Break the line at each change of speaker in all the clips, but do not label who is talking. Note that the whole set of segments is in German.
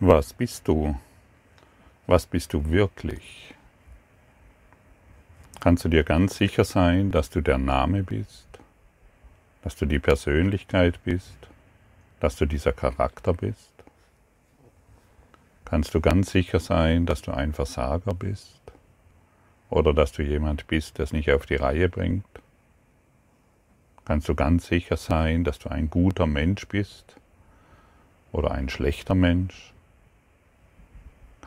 Was bist du? Was bist du wirklich? Kannst du dir ganz sicher sein, dass du der Name bist, dass du die Persönlichkeit bist, dass du dieser Charakter bist? Kannst du ganz sicher sein, dass du ein Versager bist oder dass du jemand bist, der es nicht auf die Reihe bringt? Kannst du ganz sicher sein, dass du ein guter Mensch bist oder ein schlechter Mensch?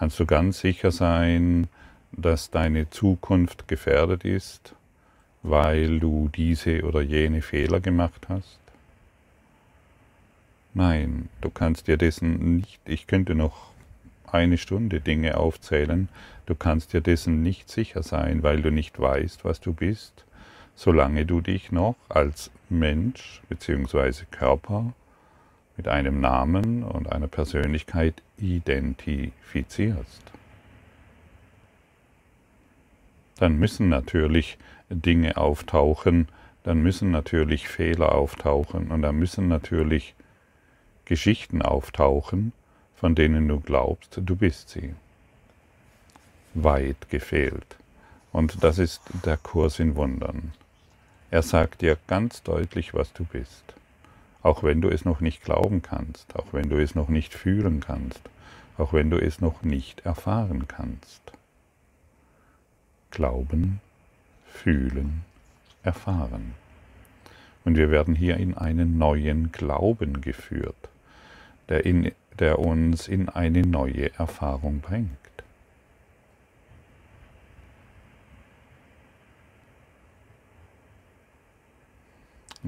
Kannst du ganz sicher sein, dass deine Zukunft gefährdet ist, weil du diese oder jene Fehler gemacht hast? Nein, du kannst dir dessen nicht, ich könnte noch eine Stunde Dinge aufzählen, du kannst dir dessen nicht sicher sein, weil du nicht weißt, was du bist, solange du dich noch als Mensch bzw. Körper mit einem Namen und einer Persönlichkeit identifizierst. Dann müssen natürlich Dinge auftauchen, dann müssen natürlich Fehler auftauchen und dann müssen natürlich Geschichten auftauchen, von denen du glaubst, du bist sie. Weit gefehlt. Und das ist der Kurs in Wundern. Er sagt dir ganz deutlich, was du bist auch wenn du es noch nicht glauben kannst, auch wenn du es noch nicht fühlen kannst, auch wenn du es noch nicht erfahren kannst. Glauben, fühlen, erfahren. Und wir werden hier in einen neuen Glauben geführt, der, in, der uns in eine neue Erfahrung bringt.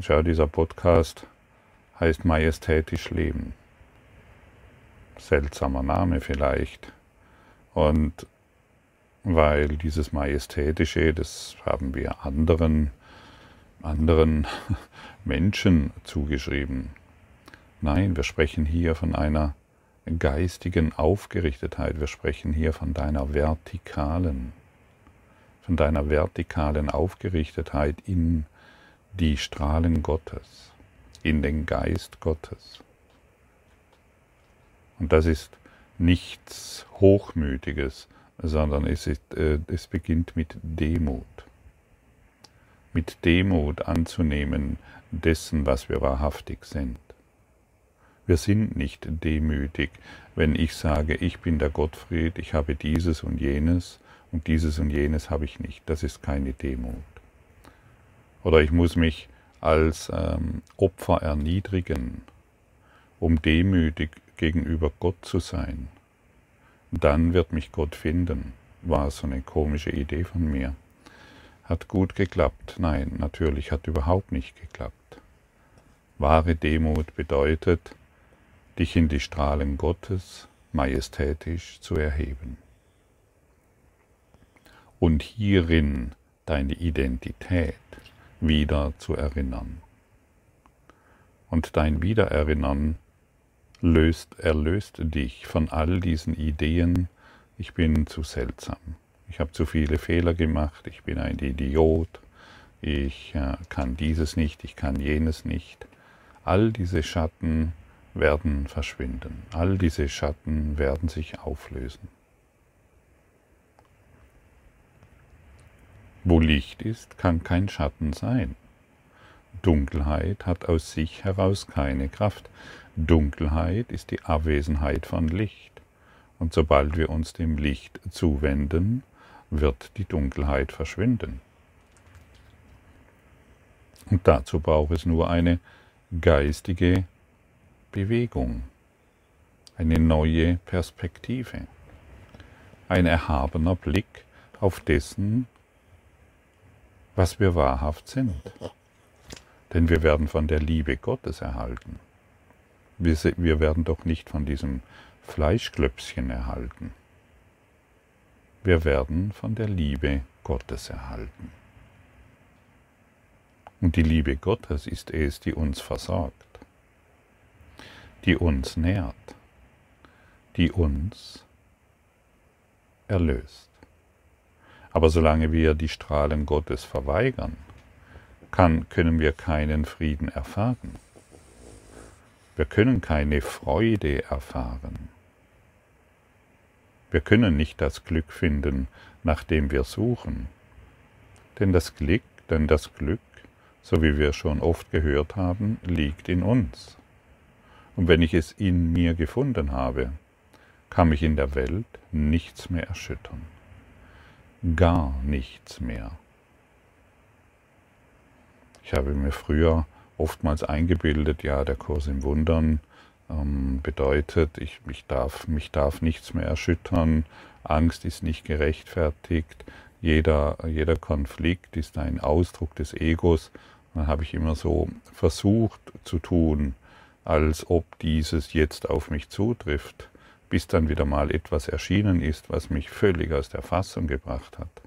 schau, dieser Podcast heißt majestätisch leben. Seltsamer Name vielleicht. Und weil dieses Majestätische, das haben wir anderen, anderen Menschen zugeschrieben. Nein, wir sprechen hier von einer geistigen Aufgerichtetheit. Wir sprechen hier von deiner vertikalen, von deiner vertikalen Aufgerichtetheit in die Strahlen Gottes in den Geist Gottes. Und das ist nichts Hochmütiges, sondern es, ist, äh, es beginnt mit Demut. Mit Demut anzunehmen dessen, was wir wahrhaftig sind. Wir sind nicht demütig, wenn ich sage, ich bin der Gottfried, ich habe dieses und jenes und dieses und jenes habe ich nicht. Das ist keine Demut. Oder ich muss mich als ähm, Opfer erniedrigen, um demütig gegenüber Gott zu sein. Dann wird mich Gott finden, war so eine komische Idee von mir. Hat gut geklappt? Nein, natürlich hat überhaupt nicht geklappt. Wahre Demut bedeutet, dich in die Strahlen Gottes majestätisch zu erheben. Und hierin deine Identität wieder zu erinnern. Und dein Wiedererinnern löst, erlöst dich von all diesen Ideen, ich bin zu seltsam, ich habe zu viele Fehler gemacht, ich bin ein Idiot, ich äh, kann dieses nicht, ich kann jenes nicht. All diese Schatten werden verschwinden, all diese Schatten werden sich auflösen. Wo Licht ist, kann kein Schatten sein. Dunkelheit hat aus sich heraus keine Kraft. Dunkelheit ist die Abwesenheit von Licht. Und sobald wir uns dem Licht zuwenden, wird die Dunkelheit verschwinden. Und dazu braucht es nur eine geistige Bewegung, eine neue Perspektive, ein erhabener Blick auf dessen, was wir wahrhaft sind. Denn wir werden von der Liebe Gottes erhalten. Wir, wir werden doch nicht von diesem Fleischklöpschen erhalten. Wir werden von der Liebe Gottes erhalten. Und die Liebe Gottes ist es, die uns versorgt, die uns nährt, die uns erlöst. Aber solange wir die Strahlen Gottes verweigern, kann, können wir keinen Frieden erfahren. Wir können keine Freude erfahren. Wir können nicht das Glück finden, nach dem wir suchen. Denn das Glück, denn das Glück, so wie wir schon oft gehört haben, liegt in uns. Und wenn ich es in mir gefunden habe, kann mich in der Welt nichts mehr erschüttern. Gar nichts mehr. Ich habe mir früher oftmals eingebildet, ja, der Kurs im Wundern ähm, bedeutet, ich, ich darf, mich darf nichts mehr erschüttern, Angst ist nicht gerechtfertigt, jeder, jeder Konflikt ist ein Ausdruck des Egos. Dann habe ich immer so versucht zu tun, als ob dieses jetzt auf mich zutrifft, bis dann wieder mal etwas erschienen ist, was mich völlig aus der Fassung gebracht hat.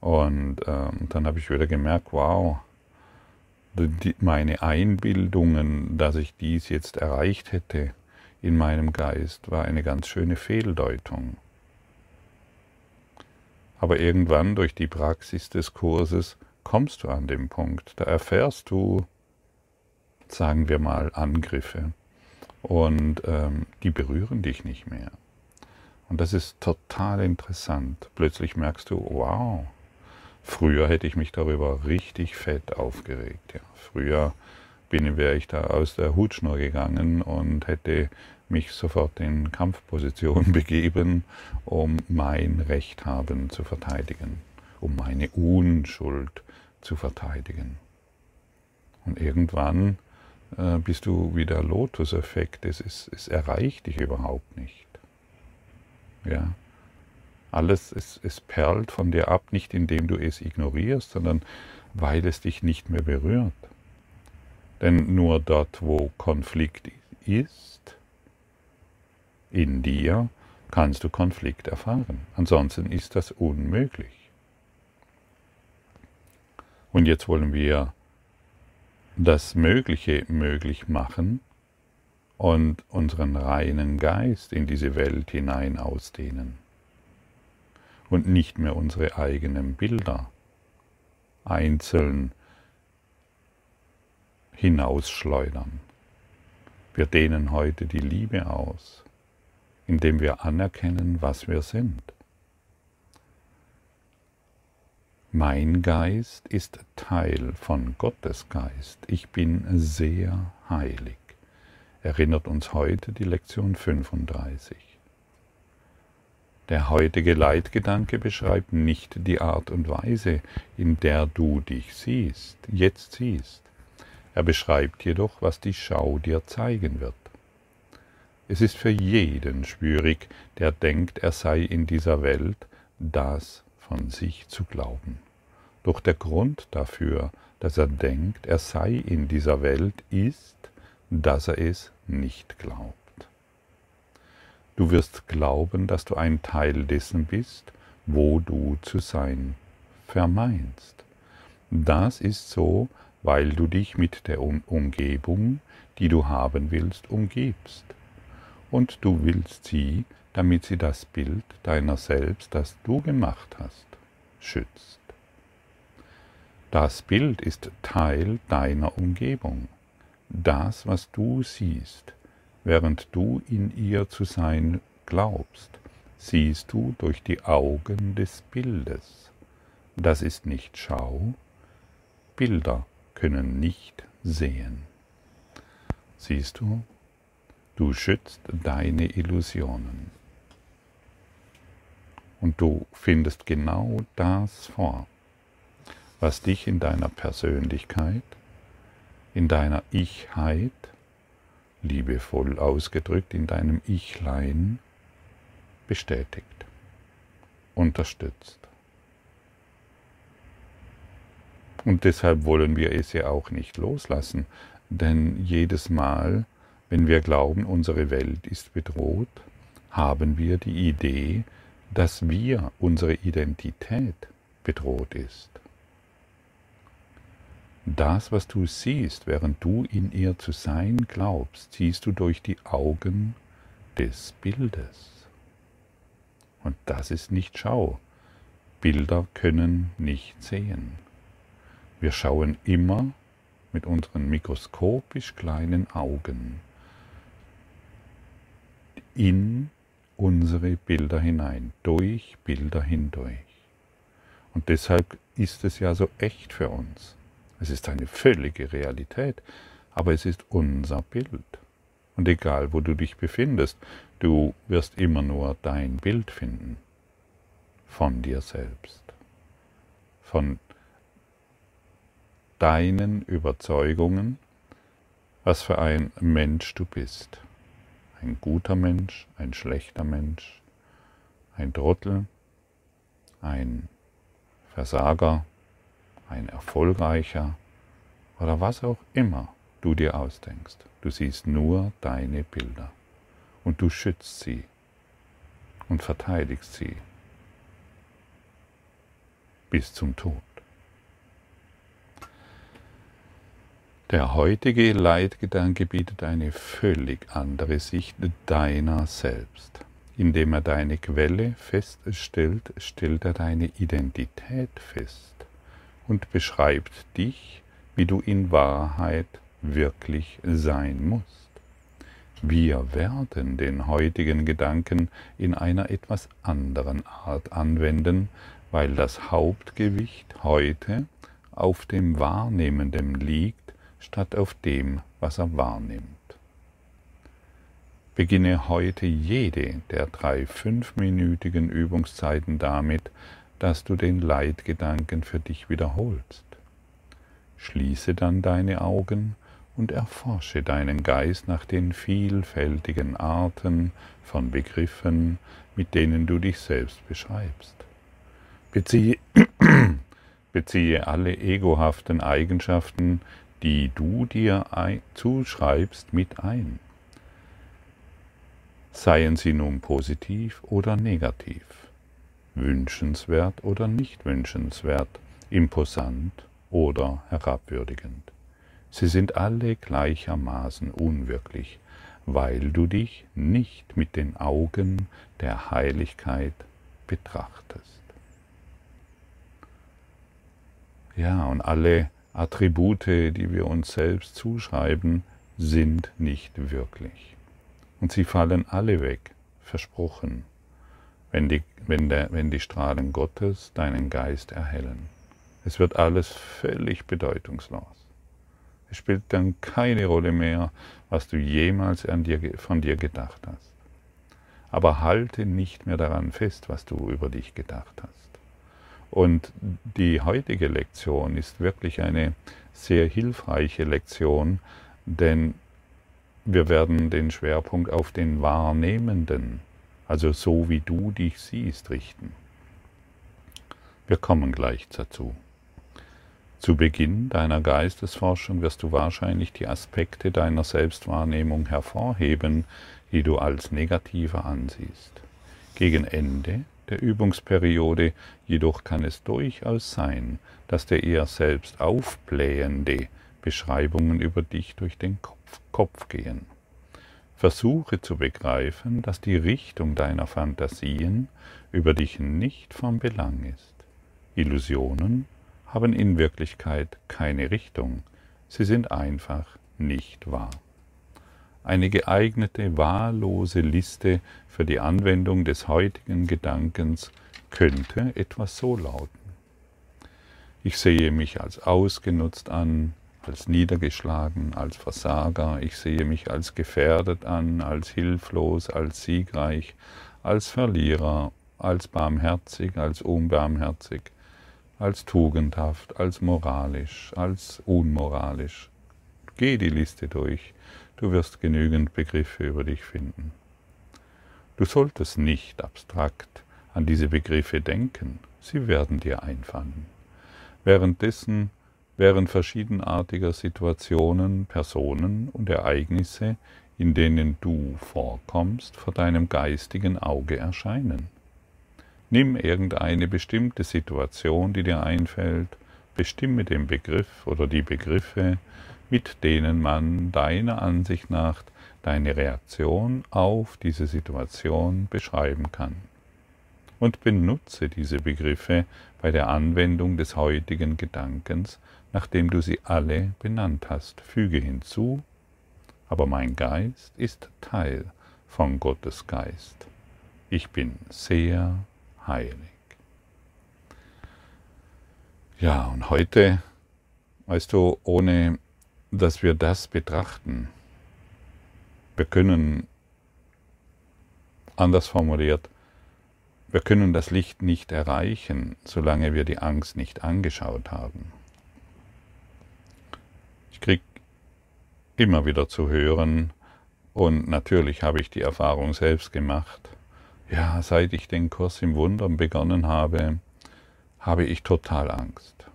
Und ähm, dann habe ich wieder gemerkt, wow, die, meine Einbildungen, dass ich dies jetzt erreicht hätte in meinem Geist, war eine ganz schöne Fehldeutung. Aber irgendwann durch die Praxis des Kurses kommst du an den Punkt, da erfährst du, sagen wir mal, Angriffe und ähm, die berühren dich nicht mehr. Und das ist total interessant. Plötzlich merkst du, wow, früher hätte ich mich darüber richtig fett aufgeregt. Ja. Früher bin, wäre ich da aus der Hutschnur gegangen und hätte mich sofort in Kampfposition begeben, um mein Recht haben zu verteidigen, um meine Unschuld zu verteidigen. Und irgendwann äh, bist du wie der Lotus-Effekt, es, es, es erreicht dich überhaupt nicht. Ja. Alles, es, es perlt von dir ab, nicht indem du es ignorierst, sondern weil es dich nicht mehr berührt. Denn nur dort, wo Konflikt ist, in dir, kannst du Konflikt erfahren. Ansonsten ist das unmöglich. Und jetzt wollen wir das Mögliche möglich machen und unseren reinen Geist in diese Welt hinein ausdehnen und nicht mehr unsere eigenen Bilder einzeln hinausschleudern. Wir dehnen heute die Liebe aus, indem wir anerkennen, was wir sind. Mein Geist ist Teil von Gottes Geist. Ich bin sehr heilig. Erinnert uns heute die Lektion 35. Der heutige Leitgedanke beschreibt nicht die Art und Weise, in der du dich siehst, jetzt siehst. Er beschreibt jedoch, was die Schau dir zeigen wird. Es ist für jeden schwierig, der denkt, er sei in dieser Welt, das von sich zu glauben. Doch der Grund dafür, dass er denkt, er sei in dieser Welt, ist, dass er es nicht glaubt. Du wirst glauben, dass du ein Teil dessen bist, wo du zu sein vermeinst. Das ist so, weil du dich mit der Umgebung, die du haben willst, umgibst. Und du willst sie, damit sie das Bild deiner selbst, das du gemacht hast, schützt. Das Bild ist Teil deiner Umgebung. Das, was du siehst, während du in ihr zu sein glaubst, siehst du durch die Augen des Bildes. Das ist nicht Schau. Bilder können nicht sehen. Siehst du, du schützt deine Illusionen. Und du findest genau das vor was dich in deiner Persönlichkeit, in deiner Ichheit, liebevoll ausgedrückt in deinem Ichlein, bestätigt, unterstützt. Und deshalb wollen wir es ja auch nicht loslassen, denn jedes Mal, wenn wir glauben, unsere Welt ist bedroht, haben wir die Idee, dass wir, unsere Identität bedroht ist. Das, was du siehst, während du in ihr zu sein glaubst, siehst du durch die Augen des Bildes. Und das ist nicht Schau. Bilder können nicht sehen. Wir schauen immer mit unseren mikroskopisch kleinen Augen in unsere Bilder hinein, durch Bilder hindurch. Und deshalb ist es ja so echt für uns. Es ist eine völlige Realität, aber es ist unser Bild. Und egal, wo du dich befindest, du wirst immer nur dein Bild finden von dir selbst, von deinen Überzeugungen, was für ein Mensch du bist. Ein guter Mensch, ein schlechter Mensch, ein Trottel, ein Versager, ein erfolgreicher oder was auch immer du dir ausdenkst. Du siehst nur deine Bilder und du schützt sie und verteidigst sie bis zum Tod. Der heutige Leitgedanke bietet eine völlig andere Sicht deiner selbst. Indem er deine Quelle feststellt, stellt er deine Identität fest und beschreibt dich, wie du in Wahrheit wirklich sein musst. Wir werden den heutigen Gedanken in einer etwas anderen Art anwenden, weil das Hauptgewicht heute auf dem Wahrnehmenden liegt, statt auf dem, was er wahrnimmt. Beginne heute jede der drei fünfminütigen Übungszeiten damit, dass du den Leitgedanken für dich wiederholst. Schließe dann deine Augen und erforsche deinen Geist nach den vielfältigen Arten von Begriffen, mit denen du dich selbst beschreibst. Beziehe, beziehe alle egohaften Eigenschaften, die du dir zuschreibst, mit ein. Seien sie nun positiv oder negativ, wünschenswert oder nicht wünschenswert, imposant oder herabwürdigend. Sie sind alle gleichermaßen unwirklich, weil du dich nicht mit den Augen der Heiligkeit betrachtest. Ja, und alle Attribute, die wir uns selbst zuschreiben, sind nicht wirklich. Und sie fallen alle weg, versprochen, wenn die, wenn, der, wenn die Strahlen Gottes deinen Geist erhellen. Es wird alles völlig bedeutungslos. Es spielt dann keine Rolle mehr, was du jemals dir, von dir gedacht hast. Aber halte nicht mehr daran fest, was du über dich gedacht hast. Und die heutige Lektion ist wirklich eine sehr hilfreiche Lektion, denn wir werden den Schwerpunkt auf den Wahrnehmenden, also so wie du dich siehst, richten. Wir kommen gleich dazu. Zu Beginn deiner Geistesforschung wirst du wahrscheinlich die Aspekte deiner Selbstwahrnehmung hervorheben, die du als negativer ansiehst. Gegen Ende der Übungsperiode jedoch kann es durchaus sein, dass dir eher selbst aufblähende Beschreibungen über dich durch den Kopf gehen. Versuche zu begreifen, dass die Richtung deiner Fantasien über dich nicht von Belang ist. Illusionen haben in Wirklichkeit keine Richtung, sie sind einfach nicht wahr eine geeignete, wahllose Liste für die Anwendung des heutigen Gedankens könnte etwas so lauten. Ich sehe mich als ausgenutzt an, als niedergeschlagen, als Versager, ich sehe mich als gefährdet an, als hilflos, als siegreich, als Verlierer, als barmherzig, als unbarmherzig, als tugendhaft, als moralisch, als unmoralisch. Geh die Liste durch Du wirst genügend Begriffe über dich finden. Du solltest nicht abstrakt an diese Begriffe denken, sie werden dir einfallen. Währenddessen während verschiedenartiger Situationen, Personen und Ereignisse, in denen du vorkommst, vor deinem geistigen Auge erscheinen. Nimm irgendeine bestimmte Situation, die dir einfällt, bestimme den Begriff oder die Begriffe, mit denen man deiner Ansicht nach deine Reaktion auf diese Situation beschreiben kann. Und benutze diese Begriffe bei der Anwendung des heutigen Gedankens, nachdem du sie alle benannt hast. Füge hinzu, aber mein Geist ist Teil von Gottes Geist. Ich bin sehr heilig. Ja, und heute, weißt du, ohne dass wir das betrachten, wir können, anders formuliert, wir können das Licht nicht erreichen, solange wir die Angst nicht angeschaut haben. Ich kriege immer wieder zu hören, und natürlich habe ich die Erfahrung selbst gemacht, ja, seit ich den Kurs im Wundern begonnen habe, habe ich total Angst.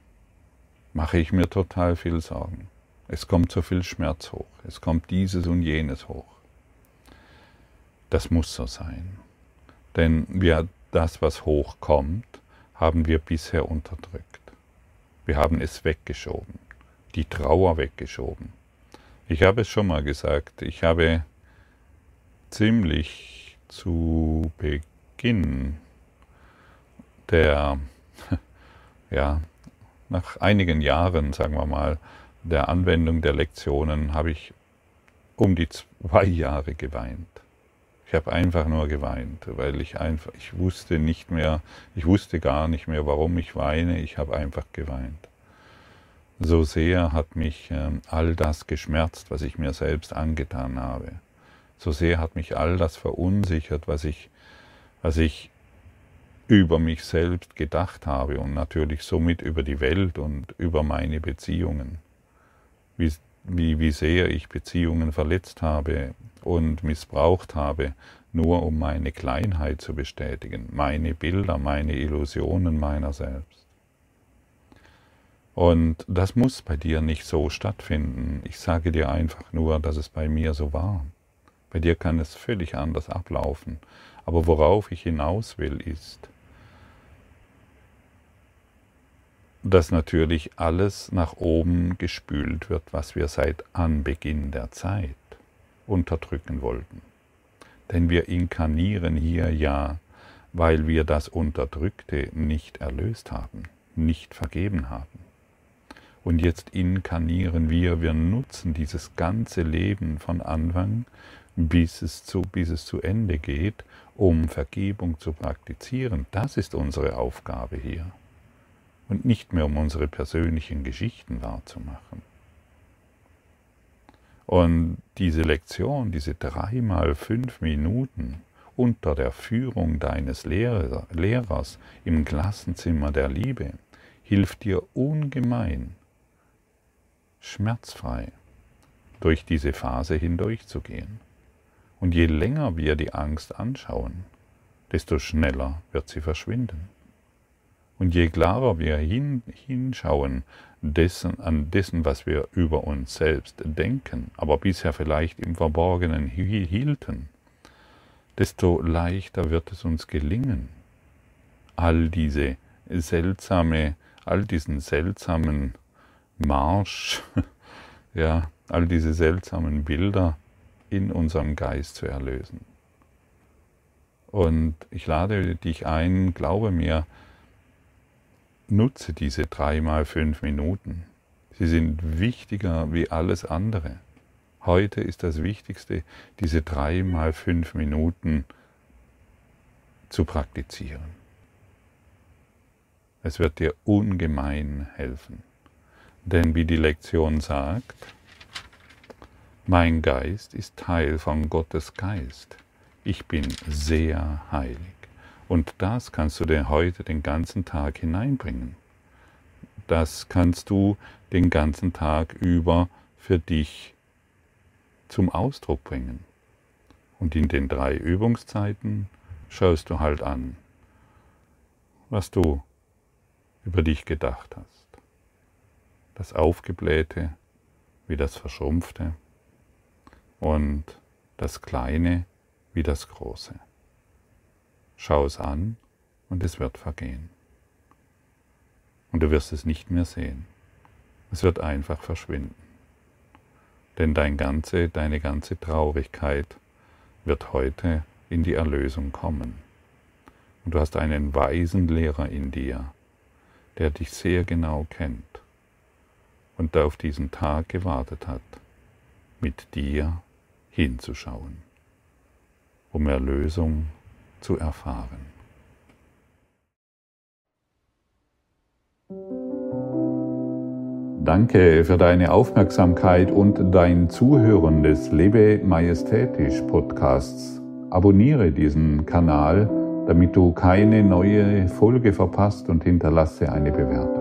Mache ich mir total viel Sorgen. Es kommt so viel Schmerz hoch. Es kommt dieses und jenes hoch. Das muss so sein. Denn wir, das, was hochkommt, haben wir bisher unterdrückt. Wir haben es weggeschoben. Die Trauer weggeschoben. Ich habe es schon mal gesagt, ich habe ziemlich zu Beginn der ja, nach einigen Jahren, sagen wir mal, der Anwendung der Lektionen habe ich um die zwei Jahre geweint. Ich habe einfach nur geweint, weil ich einfach, ich wusste nicht mehr, ich wusste gar nicht mehr, warum ich weine, ich habe einfach geweint. So sehr hat mich ähm, all das geschmerzt, was ich mir selbst angetan habe. So sehr hat mich all das verunsichert, was ich, was ich über mich selbst gedacht habe und natürlich somit über die Welt und über meine Beziehungen. Wie, wie, wie sehr ich Beziehungen verletzt habe und missbraucht habe, nur um meine Kleinheit zu bestätigen, meine Bilder, meine Illusionen meiner selbst. Und das muss bei dir nicht so stattfinden. Ich sage dir einfach nur, dass es bei mir so war. Bei dir kann es völlig anders ablaufen. Aber worauf ich hinaus will, ist, dass natürlich alles nach oben gespült wird, was wir seit Anbeginn der Zeit unterdrücken wollten. Denn wir inkarnieren hier ja, weil wir das Unterdrückte nicht erlöst haben, nicht vergeben haben. Und jetzt inkarnieren wir, wir nutzen dieses ganze Leben von Anfang bis es zu, bis es zu Ende geht, um Vergebung zu praktizieren. Das ist unsere Aufgabe hier und nicht mehr um unsere persönlichen Geschichten wahrzumachen. Und diese Lektion, diese dreimal fünf Minuten unter der Führung deines Lehrers im Klassenzimmer der Liebe, hilft dir ungemein, schmerzfrei durch diese Phase hindurchzugehen. Und je länger wir die Angst anschauen, desto schneller wird sie verschwinden. Und je klarer wir hin, hinschauen dessen, an dessen, was wir über uns selbst denken, aber bisher vielleicht im Verborgenen hielten, desto leichter wird es uns gelingen, all diese seltsame, all diesen seltsamen Marsch, ja, all diese seltsamen Bilder in unserem Geist zu erlösen. Und ich lade dich ein, glaube mir, Nutze diese dreimal fünf Minuten. Sie sind wichtiger wie alles andere. Heute ist das Wichtigste, diese dreimal fünf Minuten zu praktizieren. Es wird dir ungemein helfen. Denn wie die Lektion sagt, mein Geist ist Teil von Gottes Geist. Ich bin sehr heilig. Und das kannst du dir heute den ganzen Tag hineinbringen. Das kannst du den ganzen Tag über für dich zum Ausdruck bringen. Und in den drei Übungszeiten schaust du halt an, was du über dich gedacht hast. Das Aufgeblähte wie das Verschrumpfte und das Kleine wie das Große. Schau es an und es wird vergehen. Und du wirst es nicht mehr sehen. Es wird einfach verschwinden. Denn dein ganze, deine ganze Traurigkeit wird heute in die Erlösung kommen. Und du hast einen weisen Lehrer in dir, der dich sehr genau kennt und auf diesen Tag gewartet hat, mit dir hinzuschauen, um Erlösung zu erfahren. Danke für deine Aufmerksamkeit und dein Zuhören des Lebe Majestätisch Podcasts. Abonniere diesen Kanal, damit du keine neue Folge verpasst und hinterlasse eine Bewertung.